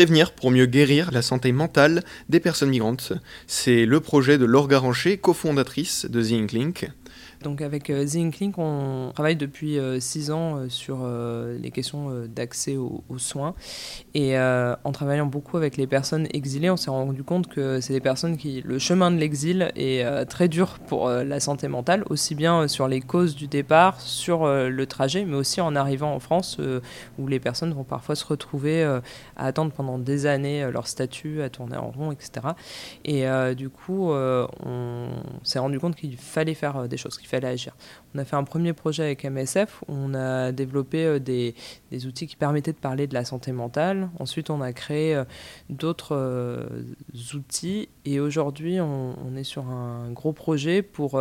Prévenir pour mieux guérir la santé mentale des personnes migrantes. C'est le projet de Laure Garancher, cofondatrice de The Inklink. Donc avec euh, The Inklink, on travaille depuis euh, six ans euh, sur les questions d'accès aux, soins. Et en travaillant beaucoup avec les personnes exilées, on s'est rendu compte que c'est des personnes qui... Le chemin de l'exil est très dur pour la santé mentale, aussi bien sur les causes du départ, sur le trajet, mais aussi en arrivant en France, où les personnes vont parfois se retrouver à attendre pendant des années leur statut, à tourner en rond, etc. Et du coup, on s'est rendu compte qu'il fallait faire des choses, fallait agir. On a fait un premier projet avec MSF, on a développé euh, des, outils qui permettaient de parler de la santé mentale. Ensuite, on a créé euh, d'autres euh, outils et aujourd'hui, on, est sur un gros projet pour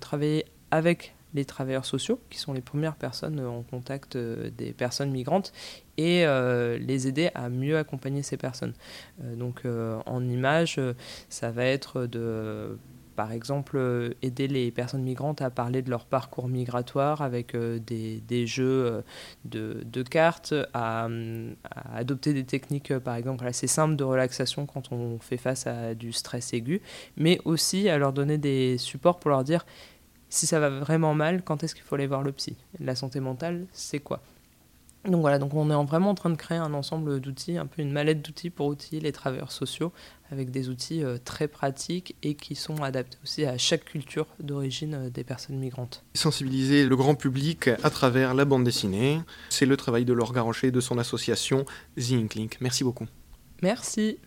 travailler avec les travailleurs sociaux, qui sont les premières personnes en contact des personnes migrantes, et les aider à mieux accompagner ces personnes. donc en image, ça va être de par exemple, euh, aider les personnes migrantes à parler de leur parcours migratoire avec euh, des, jeux euh, de, cartes, à, adopter des techniques, par exemple, assez simples de relaxation quand on fait face à du stress aigu, mais aussi à leur donner des supports pour leur dire si ça va vraiment mal, quand est-ce qu'il faut aller voir le psy? La santé mentale, c'est quoi? Donc voilà, donc on est vraiment en train de créer un ensemble d'outils, un peu une mallette d'outils pour outiller les travailleurs sociaux, avec des outils euh, très pratiques et qui sont adaptés aussi à chaque culture d'origine euh, des personnes migrantes. Sensibiliser le grand public à travers la bande dessinée, c'est le travail de Laure Garancher et de son association The Inklink. Merci beaucoup. Merci.